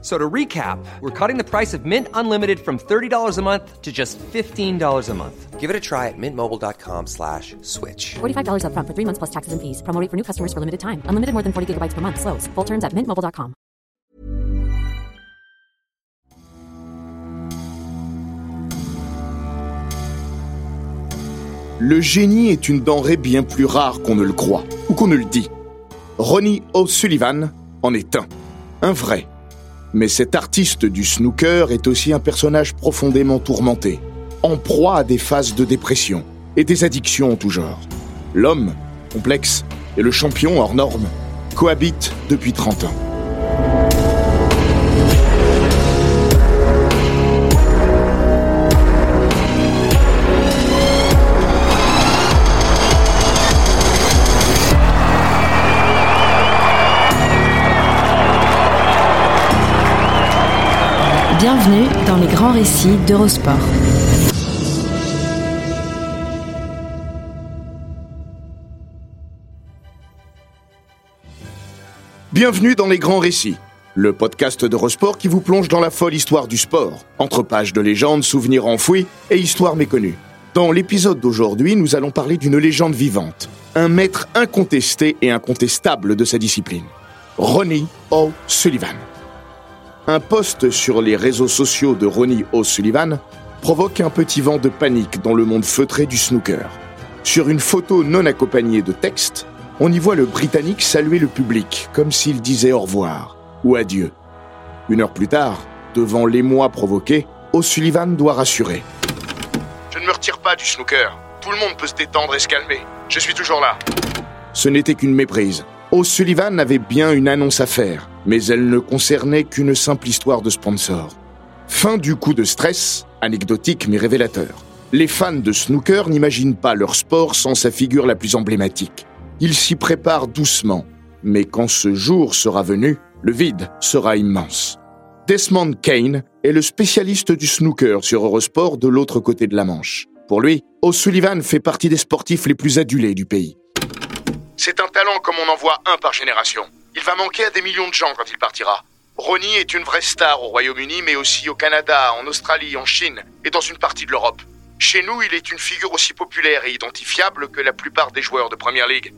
So to recap, we're cutting the price of Mint Unlimited from $30 a month to just $15 a month. Give it a try at mintmobile.com slash switch. $45 upfront for three months plus taxes and fees. Promo rate for new customers for limited time. Unlimited more than 40 gigabytes per month. Slows. Full terms at mintmobile.com. Le génie est une denrée bien plus rare qu'on ne le croit, ou qu'on ne le dit. Ronnie O'Sullivan en est un. Un vrai. Mais cet artiste du snooker est aussi un personnage profondément tourmenté, en proie à des phases de dépression et des addictions en tout genre. L'homme, complexe, et le champion hors norme cohabitent depuis 30 ans. Bienvenue dans les grands récits d'Eurosport. Bienvenue dans les grands récits, le podcast d'Eurosport qui vous plonge dans la folle histoire du sport, entre pages de légendes, souvenirs enfouis et histoires méconnues. Dans l'épisode d'aujourd'hui, nous allons parler d'une légende vivante, un maître incontesté et incontestable de sa discipline, Ronnie O'Sullivan. Un post sur les réseaux sociaux de Ronnie O'Sullivan provoque un petit vent de panique dans le monde feutré du snooker. Sur une photo non accompagnée de texte, on y voit le Britannique saluer le public comme s'il disait au revoir ou adieu. Une heure plus tard, devant l'émoi provoqué, O'Sullivan doit rassurer. Je ne me retire pas du snooker. Tout le monde peut se détendre et se calmer. Je suis toujours là. Ce n'était qu'une méprise. O'Sullivan avait bien une annonce à faire, mais elle ne concernait qu'une simple histoire de sponsor. Fin du coup de stress, anecdotique mais révélateur. Les fans de snooker n'imaginent pas leur sport sans sa figure la plus emblématique. Ils s'y préparent doucement, mais quand ce jour sera venu, le vide sera immense. Desmond Kane est le spécialiste du snooker sur Eurosport de l'autre côté de la Manche. Pour lui, O'Sullivan fait partie des sportifs les plus adulés du pays. C'est un talent comme on en voit un par génération. Il va manquer à des millions de gens quand il partira. Ronnie est une vraie star au Royaume-Uni, mais aussi au Canada, en Australie, en Chine et dans une partie de l'Europe. Chez nous, il est une figure aussi populaire et identifiable que la plupart des joueurs de Premier League.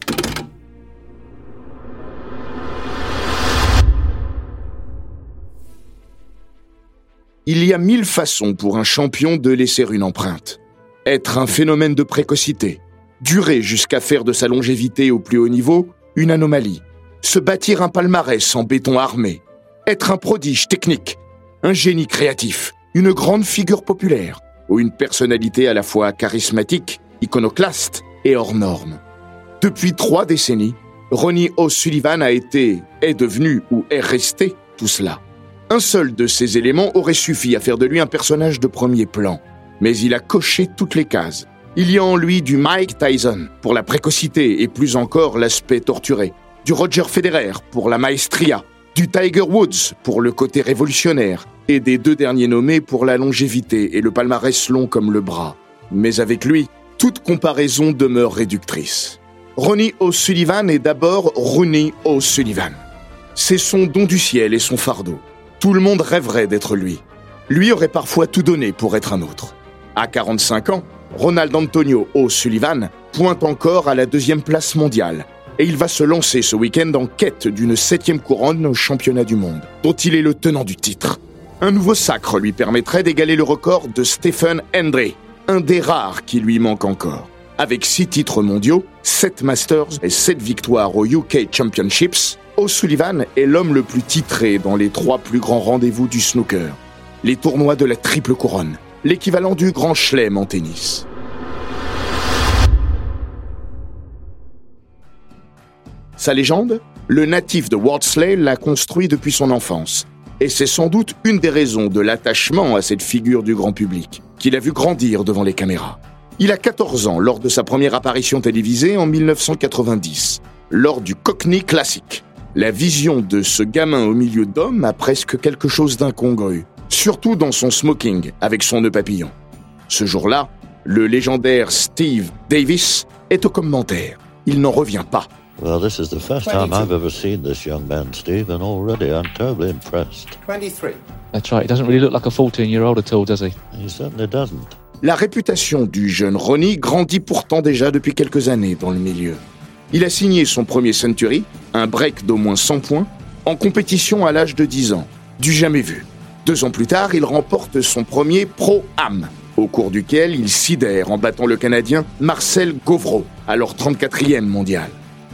Il y a mille façons pour un champion de laisser une empreinte. Être un phénomène de précocité, durer jusqu'à faire de sa longévité au plus haut niveau une anomalie, se bâtir un palmarès en béton armé, être un prodige technique, un génie créatif, une grande figure populaire ou une personnalité à la fois charismatique, iconoclaste et hors norme. Depuis trois décennies, Ronnie O'Sullivan a été, est devenu ou est resté tout cela. Un seul de ces éléments aurait suffi à faire de lui un personnage de premier plan, mais il a coché toutes les cases. Il y a en lui du Mike Tyson pour la précocité et plus encore l'aspect torturé, du Roger Federer pour la maestria, du Tiger Woods pour le côté révolutionnaire et des deux derniers nommés pour la longévité et le palmarès long comme le bras. Mais avec lui, toute comparaison demeure réductrice. Ronnie O'Sullivan est d'abord Ronnie O'Sullivan. C'est son don du ciel et son fardeau. Tout le monde rêverait d'être lui. Lui aurait parfois tout donné pour être un autre. À 45 ans, Ronald Antonio O'Sullivan pointe encore à la deuxième place mondiale et il va se lancer ce week-end en quête d'une septième couronne au championnat du monde, dont il est le tenant du titre. Un nouveau sacre lui permettrait d'égaler le record de Stephen Hendry, un des rares qui lui manque encore. Avec six titres mondiaux, sept Masters et sept victoires aux UK Championships, O'Sullivan est l'homme le plus titré dans les trois plus grands rendez-vous du snooker. Les tournois de la triple couronne, l'équivalent du grand chelem en tennis. Sa légende Le natif de Wardsley l'a construit depuis son enfance. Et c'est sans doute une des raisons de l'attachement à cette figure du grand public, qu'il a vu grandir devant les caméras. Il a 14 ans lors de sa première apparition télévisée en 1990, lors du Cockney Classic. La vision de ce gamin au milieu d'hommes a presque quelque chose d'incongru, surtout dans son smoking avec son nœud papillon. Ce jour-là, le légendaire Steve Davis est au commentaire. Il n'en revient pas. Well, this is the first time I've ever seen this young man, Steve, and already I'm terribly impressed. 23. That's right. He doesn't really look like a 14 year old at all, does he? He certainly doesn't. La réputation du jeune Ronnie grandit pourtant déjà depuis quelques années dans le milieu. Il a signé son premier Century, un break d'au moins 100 points, en compétition à l'âge de 10 ans. Du jamais vu. Deux ans plus tard, il remporte son premier Pro Am, au cours duquel il sidère en battant le Canadien Marcel Gauvreau, alors 34e mondial.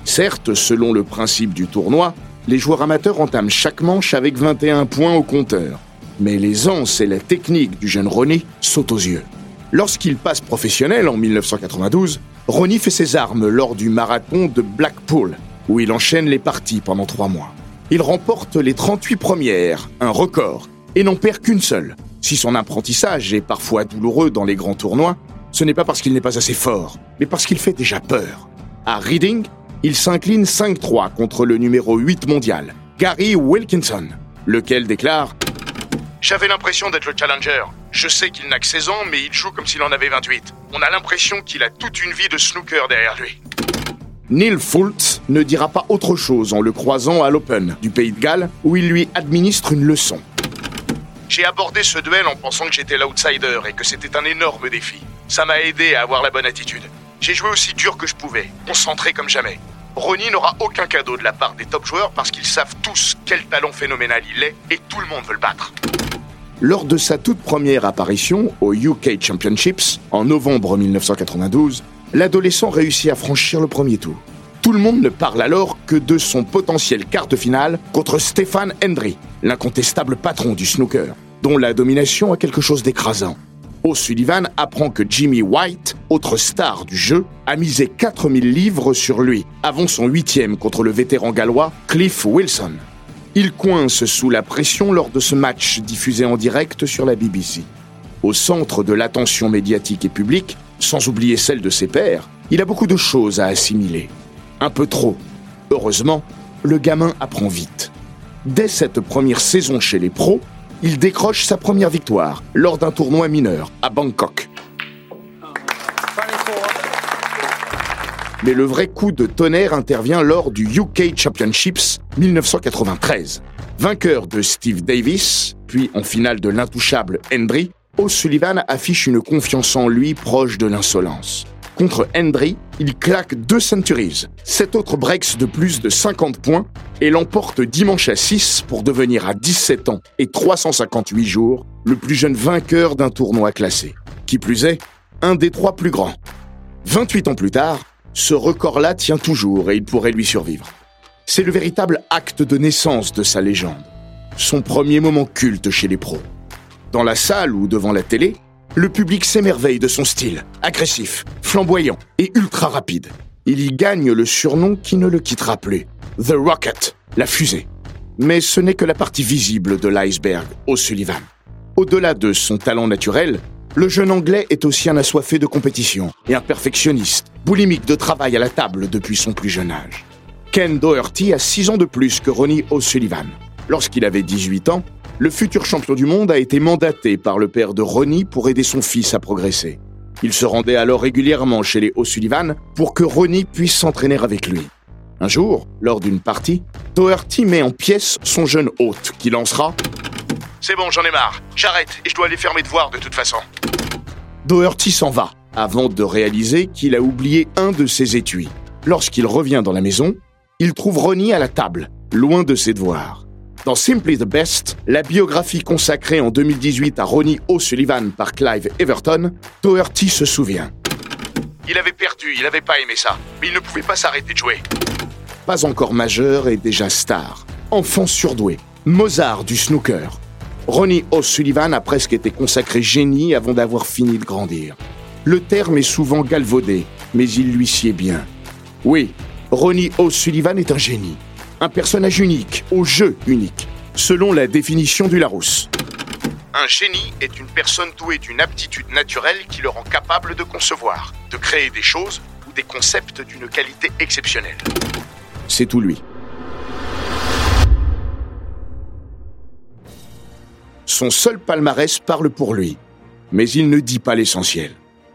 Certes, selon le principe du tournoi, les joueurs amateurs entament chaque manche avec 21 points au compteur. Mais l'aisance et la technique du jeune Ronnie sautent aux yeux. Lorsqu'il passe professionnel en 1992, Ronnie fait ses armes lors du marathon de Blackpool, où il enchaîne les parties pendant trois mois. Il remporte les 38 premières, un record, et n'en perd qu'une seule. Si son apprentissage est parfois douloureux dans les grands tournois, ce n'est pas parce qu'il n'est pas assez fort, mais parce qu'il fait déjà peur. À Reading, il s'incline 5-3 contre le numéro 8 mondial, Gary Wilkinson, lequel déclare J'avais l'impression d'être le challenger. Je sais qu'il n'a que 16 ans, mais il joue comme s'il en avait 28. On a l'impression qu'il a toute une vie de snooker derrière lui. Neil Fultz ne dira pas autre chose en le croisant à l'Open du Pays de Galles, où il lui administre une leçon. J'ai abordé ce duel en pensant que j'étais l'outsider et que c'était un énorme défi. Ça m'a aidé à avoir la bonne attitude. J'ai joué aussi dur que je pouvais, concentré comme jamais. Ronnie n'aura aucun cadeau de la part des top joueurs parce qu'ils savent tous quel talent phénoménal il est et tout le monde veut le battre. Lors de sa toute première apparition au UK Championships en novembre 1992, l'adolescent réussit à franchir le premier tour. Tout le monde ne parle alors que de son potentiel quart de finale contre Stéphane Hendry, l'incontestable patron du snooker, dont la domination a quelque chose d'écrasant. O'Sullivan apprend que Jimmy White, autre star du jeu, a misé 4000 livres sur lui avant son huitième contre le vétéran gallois Cliff Wilson. Il coince sous la pression lors de ce match diffusé en direct sur la BBC. Au centre de l'attention médiatique et publique, sans oublier celle de ses pairs, il a beaucoup de choses à assimiler. Un peu trop. Heureusement, le gamin apprend vite. Dès cette première saison chez les pros, il décroche sa première victoire lors d'un tournoi mineur à Bangkok. Mais le vrai coup de tonnerre intervient lors du UK Championships 1993. Vainqueur de Steve Davis, puis en finale de l'intouchable Hendry, O'Sullivan affiche une confiance en lui proche de l'insolence. Contre Hendry, il claque deux centuries, sept autres breaks de plus de 50 points et l'emporte dimanche à 6 pour devenir à 17 ans et 358 jours le plus jeune vainqueur d'un tournoi classé. Qui plus est, un des trois plus grands. 28 ans plus tard, ce record-là tient toujours et il pourrait lui survivre. C'est le véritable acte de naissance de sa légende. Son premier moment culte chez les pros. Dans la salle ou devant la télé, le public s'émerveille de son style, agressif, flamboyant et ultra rapide. Il y gagne le surnom qui ne le quittera plus, The Rocket, la fusée. Mais ce n'est que la partie visible de l'iceberg, O'Sullivan. Au-delà de son talent naturel, le jeune Anglais est aussi un assoiffé de compétition et un perfectionniste, boulimique de travail à la table depuis son plus jeune âge. Ken Doherty a 6 ans de plus que Ronnie O'Sullivan. Lorsqu'il avait 18 ans, le futur champion du monde a été mandaté par le père de Ronnie pour aider son fils à progresser. Il se rendait alors régulièrement chez les O'Sullivan pour que Ronnie puisse s'entraîner avec lui. Un jour, lors d'une partie, Doherty met en pièces son jeune hôte qui lancera C'est bon, j'en ai marre, j'arrête et je dois aller faire mes devoirs de toute façon. Doherty s'en va, avant de réaliser qu'il a oublié un de ses étuis. Lorsqu'il revient dans la maison, il trouve Ronnie à la table, loin de ses devoirs. Dans Simply the Best, la biographie consacrée en 2018 à Ronnie O'Sullivan par Clive Everton, Doherty se souvient. Il avait perdu, il n'avait pas aimé ça, mais il ne pouvait pas s'arrêter de jouer. Pas encore majeur et déjà star. Enfant surdoué. Mozart du snooker. Ronnie O'Sullivan a presque été consacré génie avant d'avoir fini de grandir. Le terme est souvent galvaudé, mais il lui sied bien. Oui, Ronnie O'Sullivan est un génie un personnage unique, au jeu unique, selon la définition du Larousse. Un génie est une personne douée d'une aptitude naturelle qui le rend capable de concevoir, de créer des choses ou des concepts d'une qualité exceptionnelle. C'est tout lui. Son seul palmarès parle pour lui, mais il ne dit pas l'essentiel.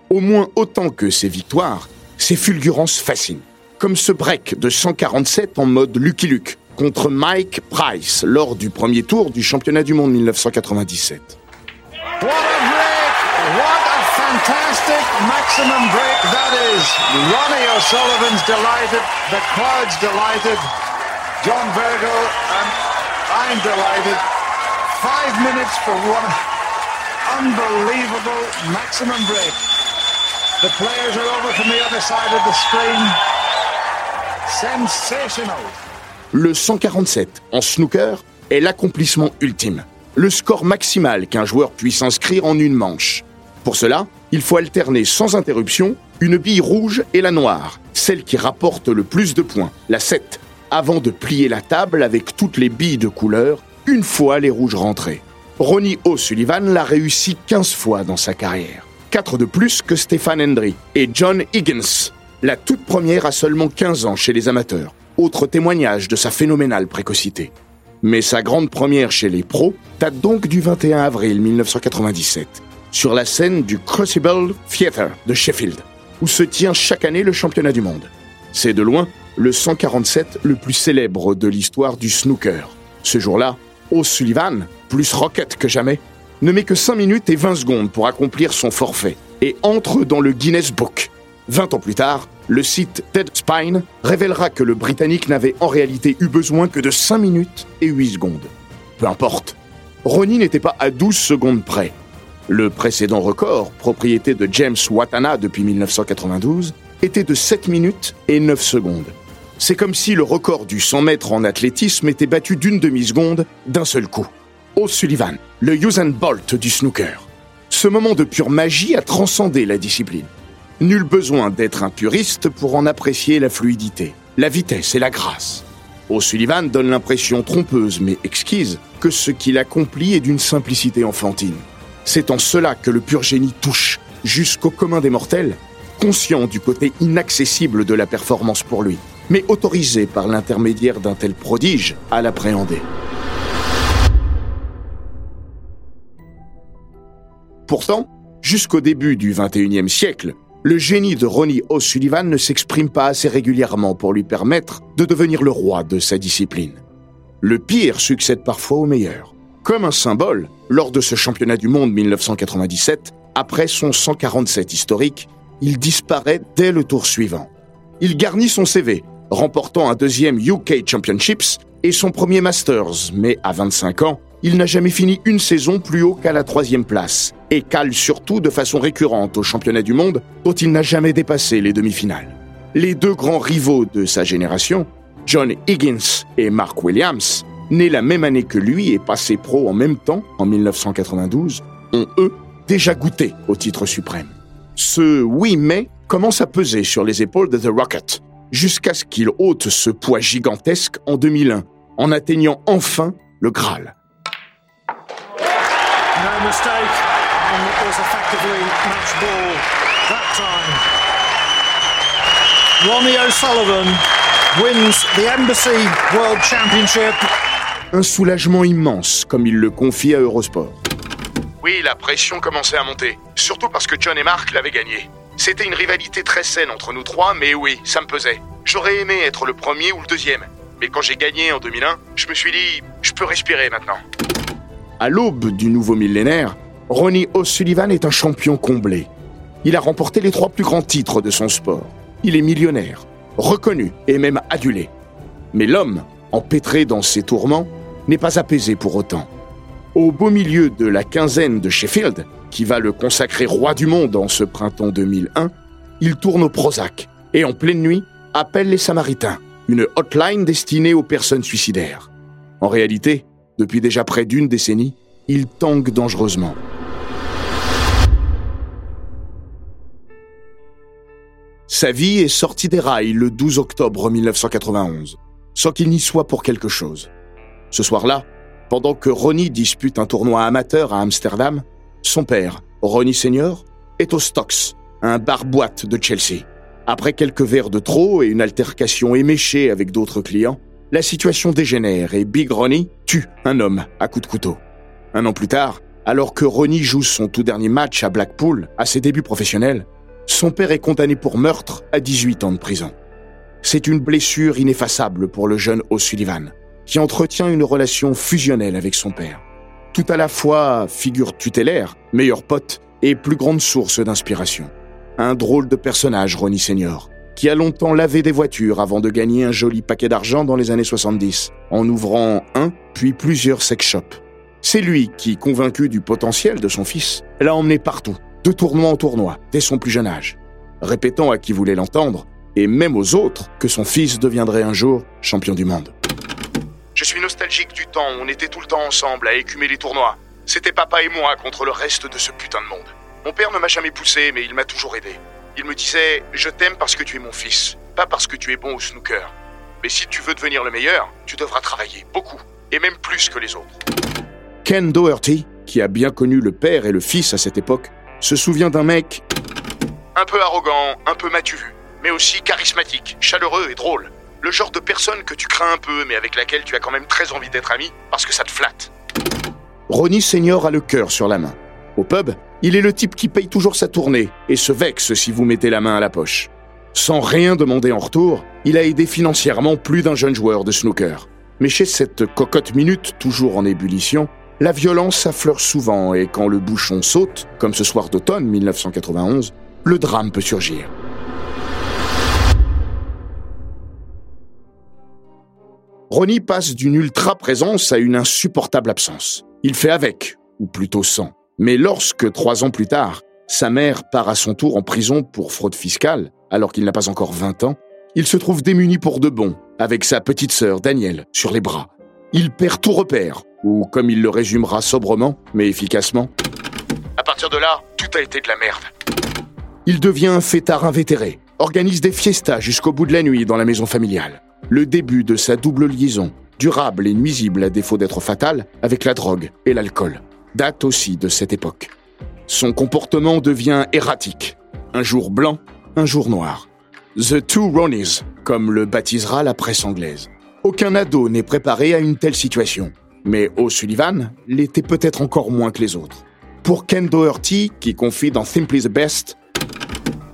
Au moins autant que ses victoires, ses fulgurances fascinent. Comme ce break de 147 en mode Lucky Luke contre Mike Price lors du premier tour du championnat du monde 1997. What a break! What a fantastic maximum break that is! Ronnie O'Sullivan's delighted, the crowd's delighted, John Virgo, and I'm delighted. Five minutes for one unbelievable maximum break. The players are over from the other side of the screen. Sensational. Le 147 en snooker est l'accomplissement ultime, le score maximal qu'un joueur puisse inscrire en une manche. Pour cela, il faut alterner sans interruption une bille rouge et la noire, celle qui rapporte le plus de points, la 7, avant de plier la table avec toutes les billes de couleur une fois les rouges rentrés. Ronnie O'Sullivan l'a réussi 15 fois dans sa carrière. 4 de plus que Stephen Hendry et John Higgins, la toute première à seulement 15 ans chez les amateurs. Autre témoignage de sa phénoménale précocité. Mais sa grande première chez les pros date donc du 21 avril 1997, sur la scène du Crucible Theatre de Sheffield, où se tient chaque année le championnat du monde. C'est de loin le 147 le plus célèbre de l'histoire du snooker. Ce jour-là, O'Sullivan, plus rocket que jamais, ne met que 5 minutes et 20 secondes pour accomplir son forfait et entre dans le Guinness Book. 20 ans plus tard, le site Deadspine révélera que le Britannique n'avait en réalité eu besoin que de 5 minutes et 8 secondes. Peu importe. Ronnie n'était pas à 12 secondes près. Le précédent record, propriété de James Watana depuis 1992, était de 7 minutes et 9 secondes. C'est comme si le record du 100 mètres en athlétisme était battu d'une demi-seconde d'un seul coup. O'Sullivan, le Usain Bolt du snooker. Ce moment de pure magie a transcendé la discipline. Nul besoin d'être un puriste pour en apprécier la fluidité, la vitesse et la grâce. O'Sullivan donne l'impression trompeuse mais exquise que ce qu'il accomplit est d'une simplicité enfantine. C'est en cela que le pur génie touche jusqu'au commun des mortels, conscient du côté inaccessible de la performance pour lui, mais autorisé par l'intermédiaire d'un tel prodige à l'appréhender. Pourtant, jusqu'au début du XXIe siècle, le génie de Ronnie O'Sullivan ne s'exprime pas assez régulièrement pour lui permettre de devenir le roi de sa discipline. Le pire succède parfois au meilleur. Comme un symbole, lors de ce championnat du monde 1997, après son 147 historique, il disparaît dès le tour suivant. Il garnit son CV, remportant un deuxième UK Championships et son premier Masters, mais à 25 ans, il n'a jamais fini une saison plus haut qu'à la troisième place, et cale surtout de façon récurrente au championnat du monde, dont il n'a jamais dépassé les demi-finales. Les deux grands rivaux de sa génération, John Higgins et Mark Williams, nés la même année que lui et passés pro en même temps, en 1992, ont eux déjà goûté au titre suprême. Ce oui mais commence à peser sur les épaules de The Rocket, jusqu'à ce qu'il ôte ce poids gigantesque en 2001, en atteignant enfin le Graal. Mistake, and it was effectively match ball that time. Ronnie O'Sullivan wins the Embassy World Championship. Un soulagement immense, comme il le confie à Eurosport. Oui, la pression commençait à monter, surtout parce que John et Mark l'avaient gagné. C'était une rivalité très saine entre nous trois, mais oui, ça me pesait. J'aurais aimé être le premier ou le deuxième. Mais quand j'ai gagné en 2001, je me suis dit, je peux respirer maintenant. À l'aube du nouveau millénaire, Ronnie O'Sullivan est un champion comblé. Il a remporté les trois plus grands titres de son sport. Il est millionnaire, reconnu et même adulé. Mais l'homme, empêtré dans ses tourments, n'est pas apaisé pour autant. Au beau milieu de la quinzaine de Sheffield, qui va le consacrer roi du monde en ce printemps 2001, il tourne au Prozac et en pleine nuit appelle les Samaritains, une hotline destinée aux personnes suicidaires. En réalité, depuis déjà près d'une décennie, il tangue dangereusement. Sa vie est sortie des rails le 12 octobre 1991, sans qu'il n'y soit pour quelque chose. Ce soir-là, pendant que Ronnie dispute un tournoi amateur à Amsterdam, son père, Ronnie Senior, est au Stocks, un bar-boîte de Chelsea. Après quelques verres de trop et une altercation éméchée avec d'autres clients, la situation dégénère et Big Ronnie tue un homme à coups de couteau. Un an plus tard, alors que Ronnie joue son tout dernier match à Blackpool, à ses débuts professionnels, son père est condamné pour meurtre à 18 ans de prison. C'est une blessure ineffaçable pour le jeune O'Sullivan, qui entretient une relation fusionnelle avec son père. Tout à la fois figure tutélaire, meilleur pote et plus grande source d'inspiration. Un drôle de personnage, Ronnie Senior, qui a longtemps lavé des voitures avant de gagner un joli paquet d'argent dans les années 70, en ouvrant un, puis plusieurs sex shops. C'est lui qui, convaincu du potentiel de son fils, l'a emmené partout, de tournoi en tournoi, dès son plus jeune âge, répétant à qui voulait l'entendre, et même aux autres, que son fils deviendrait un jour champion du monde. Je suis nostalgique du temps où on était tout le temps ensemble à écumer les tournois. C'était papa et moi contre le reste de ce putain de monde. Mon père ne m'a jamais poussé, mais il m'a toujours aidé. Il me disait Je t'aime parce que tu es mon fils, pas parce que tu es bon au snooker. Mais si tu veux devenir le meilleur, tu devras travailler beaucoup, et même plus que les autres. Ken Doherty, qui a bien connu le père et le fils à cette époque, se souvient d'un mec Un peu arrogant, un peu matu, mais aussi charismatique, chaleureux et drôle. Le genre de personne que tu crains un peu, mais avec laquelle tu as quand même très envie d'être ami, parce que ça te flatte. Ronnie Senior a le cœur sur la main. Au pub, il est le type qui paye toujours sa tournée et se vexe si vous mettez la main à la poche. Sans rien demander en retour, il a aidé financièrement plus d'un jeune joueur de snooker. Mais chez cette cocotte minute toujours en ébullition, la violence affleure souvent et quand le bouchon saute, comme ce soir d'automne 1991, le drame peut surgir. Ronnie passe d'une ultra présence à une insupportable absence. Il fait avec, ou plutôt sans. Mais lorsque, trois ans plus tard, sa mère part à son tour en prison pour fraude fiscale, alors qu'il n'a pas encore 20 ans, il se trouve démuni pour de bon, avec sa petite sœur Danielle sur les bras. Il perd tout repère, ou comme il le résumera sobrement, mais efficacement, À partir de là, tout a été de la merde. il devient un fêtard invétéré, organise des fiestas jusqu'au bout de la nuit dans la maison familiale. Le début de sa double liaison, durable et nuisible à défaut d'être fatale, avec la drogue et l'alcool, date aussi de cette époque. Son comportement devient erratique. Un jour blanc, un jour noir. The Two Ronnies, comme le baptisera la presse anglaise. Aucun ado n'est préparé à une telle situation. Mais O'Sullivan l'était peut-être encore moins que les autres. Pour Ken Doherty, qui confie dans Simply the Best,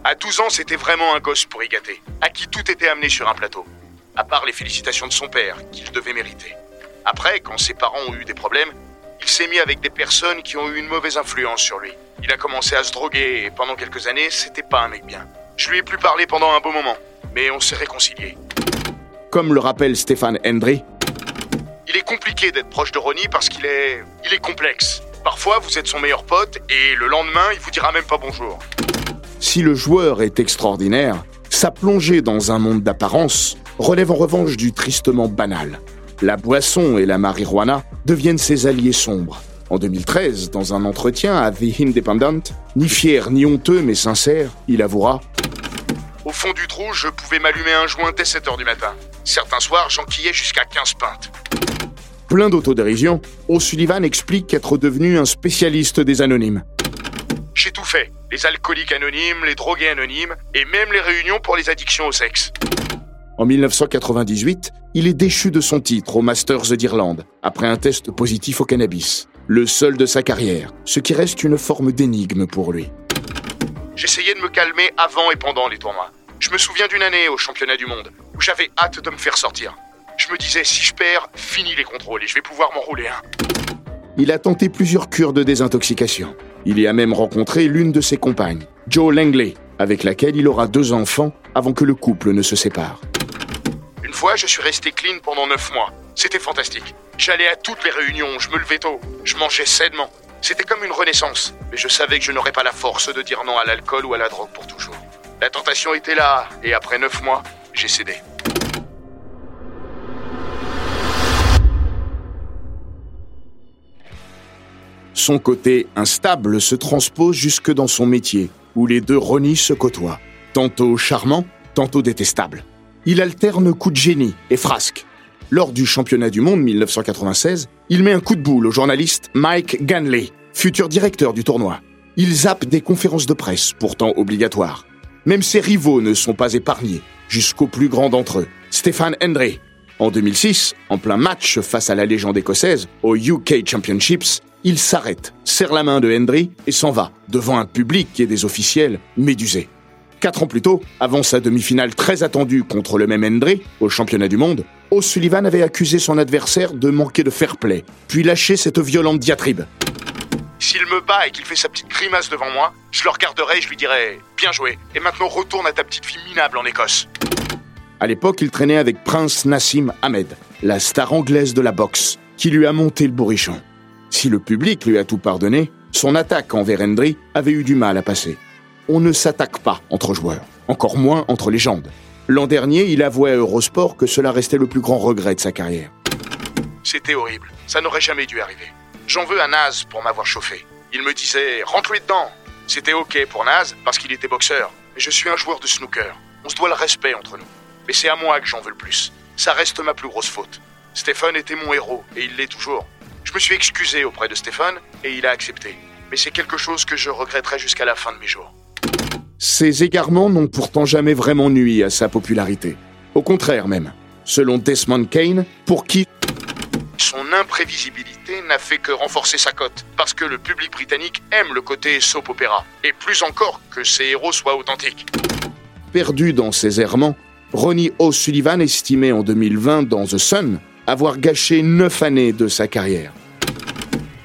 À 12 ans, c'était vraiment un gosse pour y gâter, à qui tout était amené sur un plateau. À part les félicitations de son père, qu'il devait mériter. Après, quand ses parents ont eu des problèmes, il s'est mis avec des personnes qui ont eu une mauvaise influence sur lui. Il a commencé à se droguer et pendant quelques années, c'était pas un mec bien. Je lui ai plus parlé pendant un beau moment, mais on s'est réconciliés. comme le rappelle Stéphane Hendry, Il est compliqué d'être proche de Ronnie parce qu'il est. il est complexe. Parfois, vous êtes son meilleur pote et le lendemain, il vous dira même pas bonjour. si le joueur est extraordinaire, sa plongée dans un monde d'apparence relève en revanche du tristement banal. La boisson et la marijuana deviennent ses alliés sombres. En 2013, dans un entretien à The Independent, ni fier ni honteux mais sincère, il avouera Au fond du trou, je pouvais m'allumer un joint dès 7h du matin. Certains soirs, j'enquillais jusqu'à 15 pintes. Plein d'autodérision, O'Sullivan explique être devenu un spécialiste des anonymes. J'ai tout fait. Les alcooliques anonymes, les drogués anonymes, et même les réunions pour les addictions au sexe. En 1998, il est déchu de son titre au Masters d'Irlande, après un test positif au cannabis. Le seul de sa carrière, ce qui reste une forme d'énigme pour lui. J'essayais de me calmer avant et pendant les tournois. Je me souviens d'une année au championnat du monde où j'avais hâte de me faire sortir. Je me disais, si je perds, fini les contrôles et je vais pouvoir m'enrouler un. Il a tenté plusieurs cures de désintoxication. Il y a même rencontré l'une de ses compagnes, Jo Langley, avec laquelle il aura deux enfants avant que le couple ne se sépare. Une fois, je suis resté clean pendant 9 mois. C'était fantastique. J'allais à toutes les réunions, je me levais tôt, je mangeais sainement. C'était comme une renaissance, mais je savais que je n'aurais pas la force de dire non à l'alcool ou à la drogue pour toujours. La tentation était là, et après 9 mois, j'ai cédé. Son côté instable se transpose jusque dans son métier, où les deux Ronnie se côtoient, tantôt charmant, tantôt détestable. Il alterne coups de génie et frasques. Lors du championnat du monde 1996, il met un coup de boule au journaliste Mike Ganley, futur directeur du tournoi. Il zappe des conférences de presse, pourtant obligatoires. Même ses rivaux ne sont pas épargnés, jusqu'au plus grand d'entre eux, Stéphane Hendry. En 2006, en plein match face à la légende écossaise, au UK Championships, il s'arrête, serre la main de Hendry et s'en va, devant un public et des officiels médusés. Quatre ans plus tôt, avant sa demi-finale très attendue contre le même Hendry, au championnat du monde, O'Sullivan avait accusé son adversaire de manquer de fair play, puis lâché cette violente diatribe. S'il me bat et qu'il fait sa petite grimace devant moi, je le regarderai et je lui dirai Bien joué, et maintenant retourne à ta petite fille minable en Écosse. À l'époque, il traînait avec Prince Nassim Ahmed, la star anglaise de la boxe, qui lui a monté le bourrichon. Si le public lui a tout pardonné, son attaque envers Hendry avait eu du mal à passer. On ne s'attaque pas entre joueurs, encore moins entre légendes. L'an dernier, il avouait à Eurosport que cela restait le plus grand regret de sa carrière. C'était horrible, ça n'aurait jamais dû arriver. J'en veux à Naz pour m'avoir chauffé. Il me disait rentre-lui dedans. C'était ok pour Naz parce qu'il était boxeur, mais je suis un joueur de snooker. On se doit le respect entre nous. Mais c'est à moi que j'en veux le plus. Ça reste ma plus grosse faute. Stéphane était mon héros et il l'est toujours. Je me suis excusé auprès de Stéphane et il a accepté. Mais c'est quelque chose que je regretterai jusqu'à la fin de mes jours. Ces égarements n'ont pourtant jamais vraiment nui à sa popularité. Au contraire même. Selon Desmond Kane, pour qui son imprévisibilité n'a fait que renforcer sa cote, parce que le public britannique aime le côté soap opéra, et plus encore que ses héros soient authentiques. Perdu dans ses errements, Ronnie O'Sullivan estimait en 2020 dans The Sun avoir gâché neuf années de sa carrière.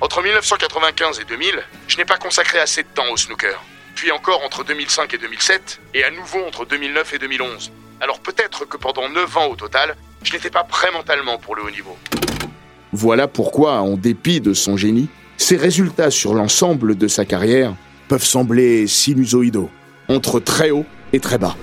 Entre 1995 et 2000, je n'ai pas consacré assez de temps au snooker. Puis encore entre 2005 et 2007, et à nouveau entre 2009 et 2011. Alors peut-être que pendant 9 ans au total, je n'étais pas prêt mentalement pour le haut niveau. Voilà pourquoi, en dépit de son génie, ses résultats sur l'ensemble de sa carrière peuvent sembler sinusoïdaux, entre très haut et très bas.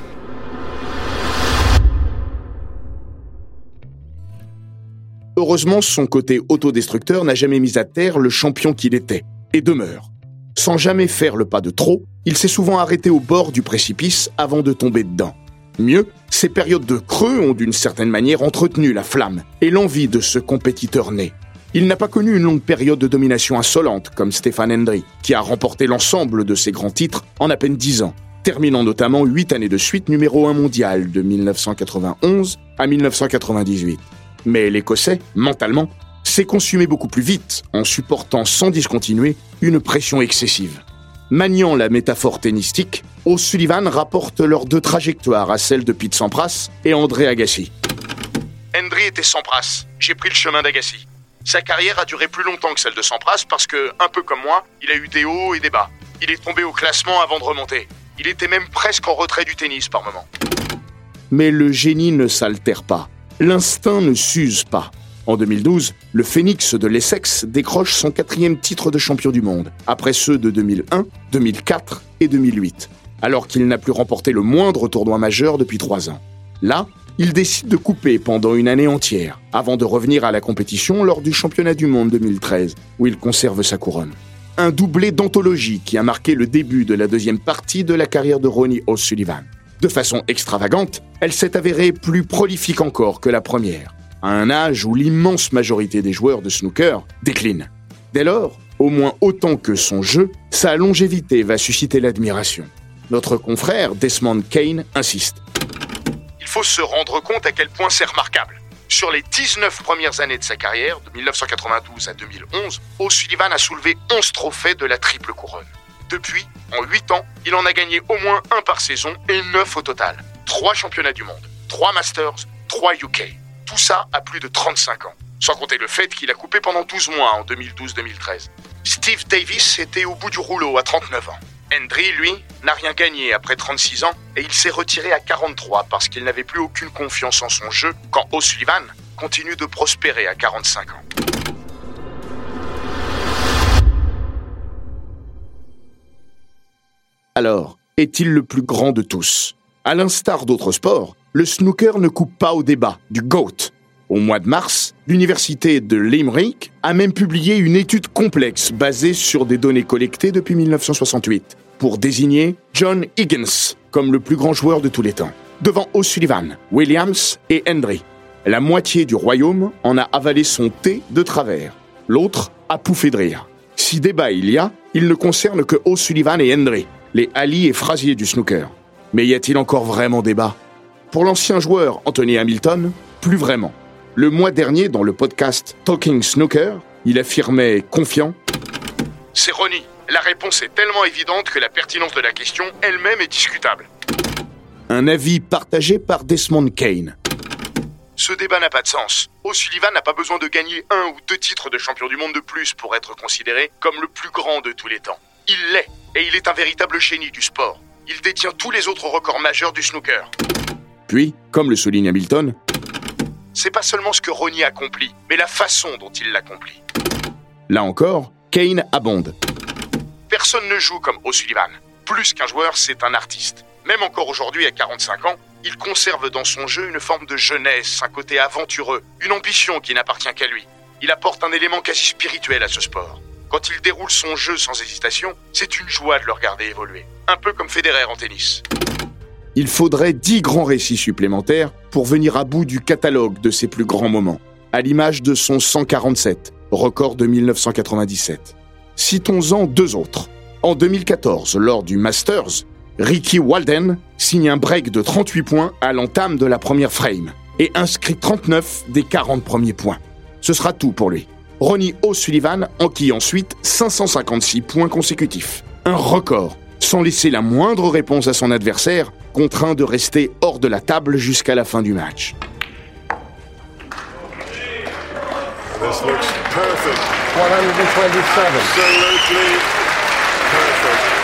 Heureusement, son côté autodestructeur n'a jamais mis à terre le champion qu'il était, et demeure. Sans jamais faire le pas de trop, il s'est souvent arrêté au bord du précipice avant de tomber dedans. Mieux, ces périodes de creux ont d'une certaine manière entretenu la flamme et l'envie de ce compétiteur né. Il n'a pas connu une longue période de domination insolente comme Stéphane Hendry, qui a remporté l'ensemble de ses grands titres en à peine dix ans, terminant notamment huit années de suite numéro un mondial de 1991 à 1998. Mais l'Écossais, mentalement, s'est consumé beaucoup plus vite en supportant sans discontinuer une pression excessive. Maniant la métaphore tennistique, O'Sullivan rapporte leurs deux trajectoires à celles de Pete Sampras et André Agassi. Hendry était Sampras, j'ai pris le chemin d'Agassi. Sa carrière a duré plus longtemps que celle de Sampras parce que, un peu comme moi, il a eu des hauts et des bas. Il est tombé au classement avant de remonter. Il était même presque en retrait du tennis par moment. Mais le génie ne s'altère pas l'instinct ne s'use pas. En 2012, le Phoenix de l'Essex décroche son quatrième titre de champion du monde, après ceux de 2001, 2004 et 2008, alors qu'il n'a plus remporté le moindre tournoi majeur depuis trois ans. Là, il décide de couper pendant une année entière, avant de revenir à la compétition lors du championnat du monde 2013, où il conserve sa couronne. Un doublé d'anthologie qui a marqué le début de la deuxième partie de la carrière de Ronnie O'Sullivan. De façon extravagante, elle s'est avérée plus prolifique encore que la première, à un âge où l'immense majorité des joueurs de snooker déclinent. Dès lors, au moins autant que son jeu, sa longévité va susciter l'admiration. Notre confrère Desmond Kane insiste. Il faut se rendre compte à quel point c'est remarquable. Sur les 19 premières années de sa carrière, de 1992 à 2011, O'Sullivan a soulevé 11 trophées de la triple couronne. Depuis, en 8 ans, il en a gagné au moins un par saison et 9 au total. 3 championnats du monde, 3 Masters, 3 UK. Tout ça à plus de 35 ans. Sans compter le fait qu'il a coupé pendant 12 mois en 2012-2013. Steve Davis était au bout du rouleau à 39 ans. Hendry, lui, n'a rien gagné après 36 ans et il s'est retiré à 43 parce qu'il n'avait plus aucune confiance en son jeu quand O'Sullivan continue de prospérer à 45 ans. Alors, est-il le plus grand de tous? À l'instar d'autres sports, le snooker ne coupe pas au débat du GOAT. Au mois de mars, l'université de Limerick a même publié une étude complexe basée sur des données collectées depuis 1968 pour désigner John Higgins comme le plus grand joueur de tous les temps, devant O'Sullivan, Williams et Hendry. La moitié du royaume en a avalé son thé de travers, l'autre a pouffé de rire. Si débat il y a, il ne concerne que O'Sullivan et Hendry, les Ali et Frasier du snooker. Mais y a-t-il encore vraiment débat? Pour l'ancien joueur Anthony Hamilton, plus vraiment. Le mois dernier, dans le podcast Talking Snooker, il affirmait confiant C'est Ronnie. La réponse est tellement évidente que la pertinence de la question elle-même est discutable. Un avis partagé par Desmond Kane. Ce débat n'a pas de sens. O'Sullivan n'a pas besoin de gagner un ou deux titres de champion du monde de plus pour être considéré comme le plus grand de tous les temps. Il l'est, et il est un véritable génie du sport. Il détient tous les autres records majeurs du snooker. Puis, comme le souligne Hamilton, C'est pas seulement ce que Ronnie accomplit, mais la façon dont il l'accomplit. là encore, Kane abonde. Personne ne joue comme O'Sullivan. Plus qu'un joueur, c'est un artiste. Même encore aujourd'hui, à 45 ans, il conserve dans son jeu une forme de jeunesse, un côté aventureux, une ambition qui n'appartient qu'à lui. Il apporte un élément quasi spirituel à ce sport. Quand il déroule son jeu sans hésitation, c'est une joie de le regarder évoluer. Un peu comme Federer en tennis. Il faudrait dix grands récits supplémentaires pour venir à bout du catalogue de ses plus grands moments, à l'image de son 147, record de 1997. Citons-en deux autres. En 2014, lors du Masters, Ricky Walden signe un break de 38 points à l'entame de la première frame et inscrit 39 des 40 premiers points. Ce sera tout pour lui. Ronnie O'Sullivan enquille ensuite 556 points consécutifs. Un record, sans laisser la moindre réponse à son adversaire, contraint de rester hors de la table jusqu'à la fin du match. This looks perfect. 127. Absolutely perfect.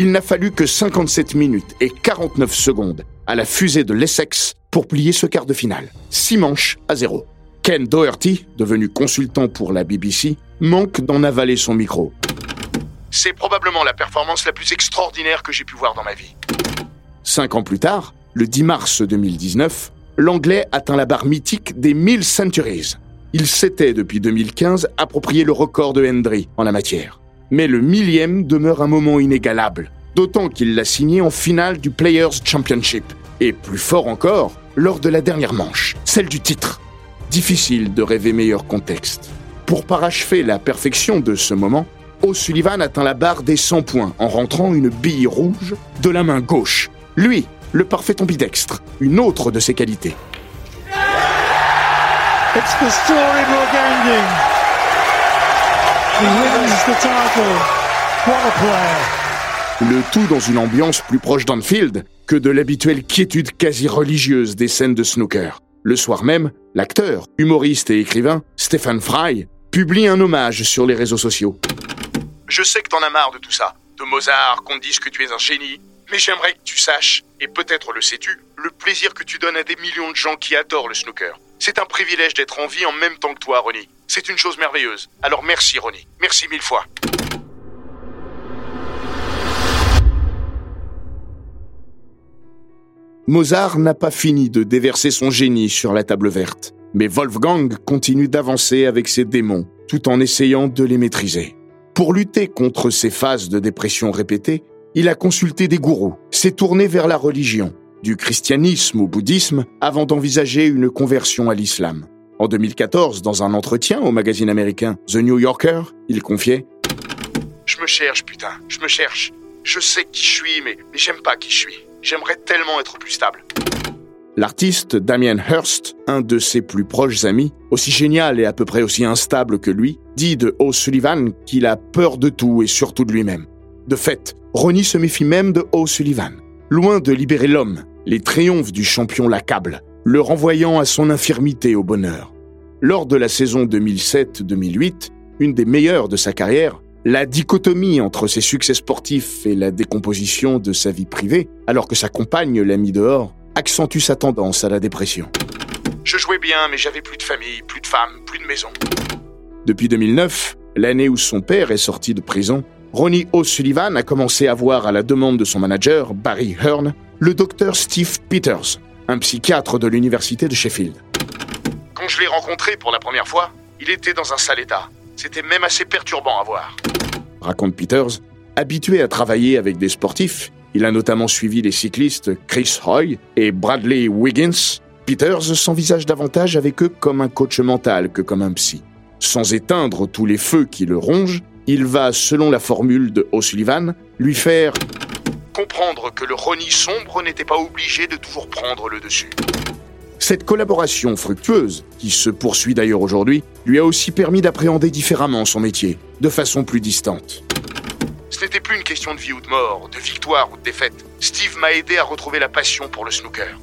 Il n'a fallu que 57 minutes et 49 secondes à la fusée de l'Essex pour plier ce quart de finale. Six manches à zéro. Ken Doherty, devenu consultant pour la BBC, manque d'en avaler son micro. C'est probablement la performance la plus extraordinaire que j'ai pu voir dans ma vie. Cinq ans plus tard, le 10 mars 2019, l'Anglais atteint la barre mythique des 1000 centuries. Il s'était, depuis 2015, approprié le record de Hendry en la matière. Mais le millième demeure un moment inégalable, d'autant qu'il l'a signé en finale du Players Championship, et plus fort encore, lors de la dernière manche, celle du titre. Difficile de rêver meilleur contexte. Pour parachever la perfection de ce moment, O'Sullivan atteint la barre des 100 points en rentrant une bille rouge de la main gauche. Lui, le parfait ambidextre, une autre de ses qualités. It's the storybook ending. He wins the title. What a player. Le tout dans une ambiance plus proche d'Anfield que de l'habituelle quiétude quasi religieuse des scènes de snooker. Le soir même, l'acteur, humoriste et écrivain Stephen Fry publie un hommage sur les réseaux sociaux. Je sais que t'en as marre de tout ça. De Mozart, qu'on dise que tu es un génie. Mais j'aimerais que tu saches, et peut-être le sais-tu, le plaisir que tu donnes à des millions de gens qui adorent le snooker. C'est un privilège d'être en vie en même temps que toi, Ronnie. C'est une chose merveilleuse. Alors merci, Ronnie. Merci mille fois. Mozart n'a pas fini de déverser son génie sur la table verte, mais Wolfgang continue d'avancer avec ses démons, tout en essayant de les maîtriser. Pour lutter contre ces phases de dépression répétées, il a consulté des gourous, s'est tourné vers la religion, du christianisme au bouddhisme, avant d'envisager une conversion à l'islam. En 2014, dans un entretien au magazine américain The New Yorker, il confiait Je me cherche, putain. Je me cherche. Je sais qui je suis, mais, mais j'aime pas qui je suis. J'aimerais tellement être plus stable. L'artiste Damien Hirst, un de ses plus proches amis, aussi génial et à peu près aussi instable que lui, dit de O'Sullivan qu'il a peur de tout et surtout de lui-même. De fait, Ronnie se méfie même de O'Sullivan. Loin de libérer l'homme, les triomphes du champion l'accablent, le renvoyant à son infirmité au bonheur. Lors de la saison 2007-2008, une des meilleures de sa carrière, la dichotomie entre ses succès sportifs et la décomposition de sa vie privée, alors que sa compagne l'a mis dehors, accentue sa tendance à la dépression. Je jouais bien, mais j'avais plus de famille, plus de femmes, plus de maison. Depuis 2009, l'année où son père est sorti de prison, Ronnie O'Sullivan a commencé à voir à la demande de son manager, Barry Hearn, le docteur Steve Peters, un psychiatre de l'université de Sheffield. Quand je l'ai rencontré pour la première fois, il était dans un sale état. C'était même assez perturbant à voir. Raconte Peters, habitué à travailler avec des sportifs, il a notamment suivi les cyclistes Chris Hoy et Bradley Wiggins. Peters s'envisage davantage avec eux comme un coach mental que comme un psy. Sans éteindre tous les feux qui le rongent, il va, selon la formule de O'Sullivan, lui faire Comprendre que le Ronnie sombre n'était pas obligé de toujours prendre le dessus. Cette collaboration fructueuse, qui se poursuit d'ailleurs aujourd'hui, lui a aussi permis d'appréhender différemment son métier, de façon plus distante. Ce n'était plus une question de vie ou de mort, de victoire ou de défaite. Steve m'a aidé à retrouver la passion pour le snooker.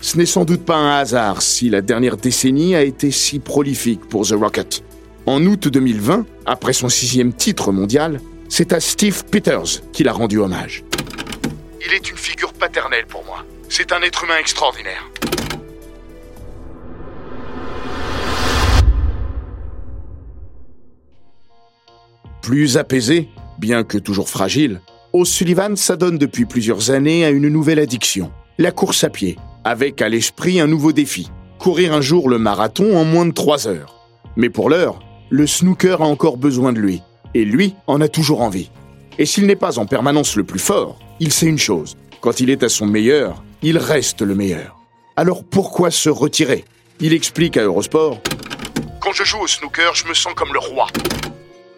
Ce n'est sans doute pas un hasard si la dernière décennie a été si prolifique pour The Rocket. En août 2020, après son sixième titre mondial, c'est à Steve Peters qu'il a rendu hommage. Il est une figure paternelle pour moi. C'est un être humain extraordinaire. Plus apaisé, bien que toujours fragile, O'Sullivan s'adonne depuis plusieurs années à une nouvelle addiction, la course à pied, avec à l'esprit un nouveau défi, courir un jour le marathon en moins de trois heures. Mais pour l'heure, le snooker a encore besoin de lui, et lui en a toujours envie. Et s'il n'est pas en permanence le plus fort, il sait une chose, quand il est à son meilleur, il reste le meilleur. Alors pourquoi se retirer? Il explique à Eurosport Quand je joue au snooker, je me sens comme le roi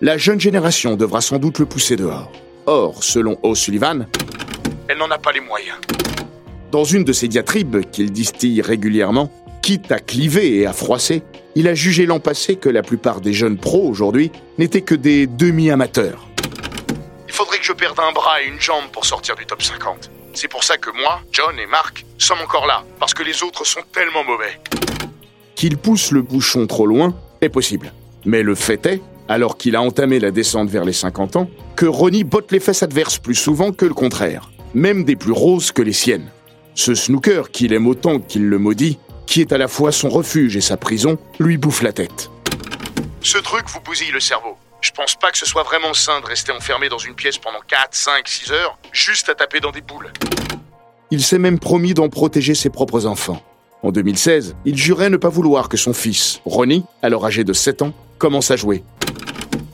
la jeune génération devra sans doute le pousser dehors. Or, selon O'Sullivan, elle n'en a pas les moyens. Dans une de ses diatribes qu'il distille régulièrement, quitte à cliver et à froisser, il a jugé l'an passé que la plupart des jeunes pros aujourd'hui n'étaient que des demi-amateurs. Il faudrait que je perde un bras et une jambe pour sortir du top 50. C'est pour ça que moi, John et Mark sommes encore là, parce que les autres sont tellement mauvais. Qu'il pousse le bouchon trop loin est possible. Mais le fait est alors qu'il a entamé la descente vers les 50 ans, que Ronnie botte les fesses adverses plus souvent que le contraire, même des plus roses que les siennes. Ce snooker, qu'il aime autant qu'il le maudit, qui est à la fois son refuge et sa prison, lui bouffe la tête. Ce truc vous bousille le cerveau. Je pense pas que ce soit vraiment sain de rester enfermé dans une pièce pendant 4, 5, 6 heures, juste à taper dans des boules. Il s'est même promis d'en protéger ses propres enfants. En 2016, il jurait ne pas vouloir que son fils, Ronnie, alors âgé de 7 ans, commence à jouer.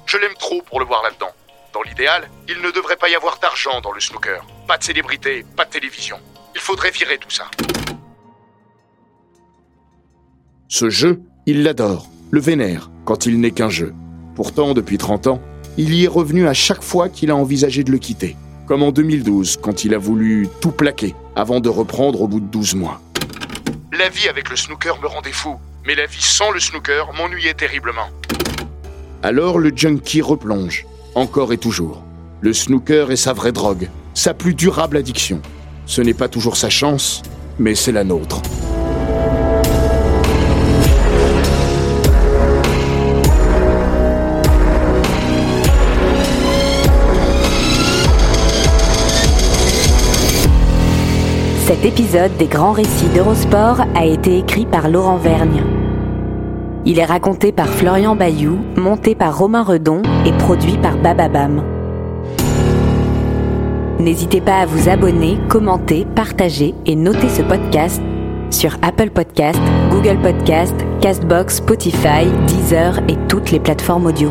Je l'aime trop pour le voir là-dedans. Dans l'idéal, il ne devrait pas y avoir d'argent dans le snooker. Pas de célébrité, pas de télévision. Il faudrait virer tout ça. Ce jeu, il l'adore, le vénère, quand il n'est qu'un jeu. Pourtant, depuis 30 ans, il y est revenu à chaque fois qu'il a envisagé de le quitter. Comme en 2012, quand il a voulu tout plaquer, avant de reprendre au bout de 12 mois. La vie avec le snooker me rendait fou, mais la vie sans le snooker m'ennuyait terriblement. Alors le junkie replonge, encore et toujours. Le snooker est sa vraie drogue, sa plus durable addiction. Ce n'est pas toujours sa chance, mais c'est la nôtre. Cet épisode des grands récits d'Eurosport a été écrit par Laurent Vergne. Il est raconté par Florian Bayou, monté par Romain Redon et produit par Bababam. N'hésitez pas à vous abonner, commenter, partager et noter ce podcast sur Apple Podcast, Google Podcast, Castbox, Spotify, Deezer et toutes les plateformes audio.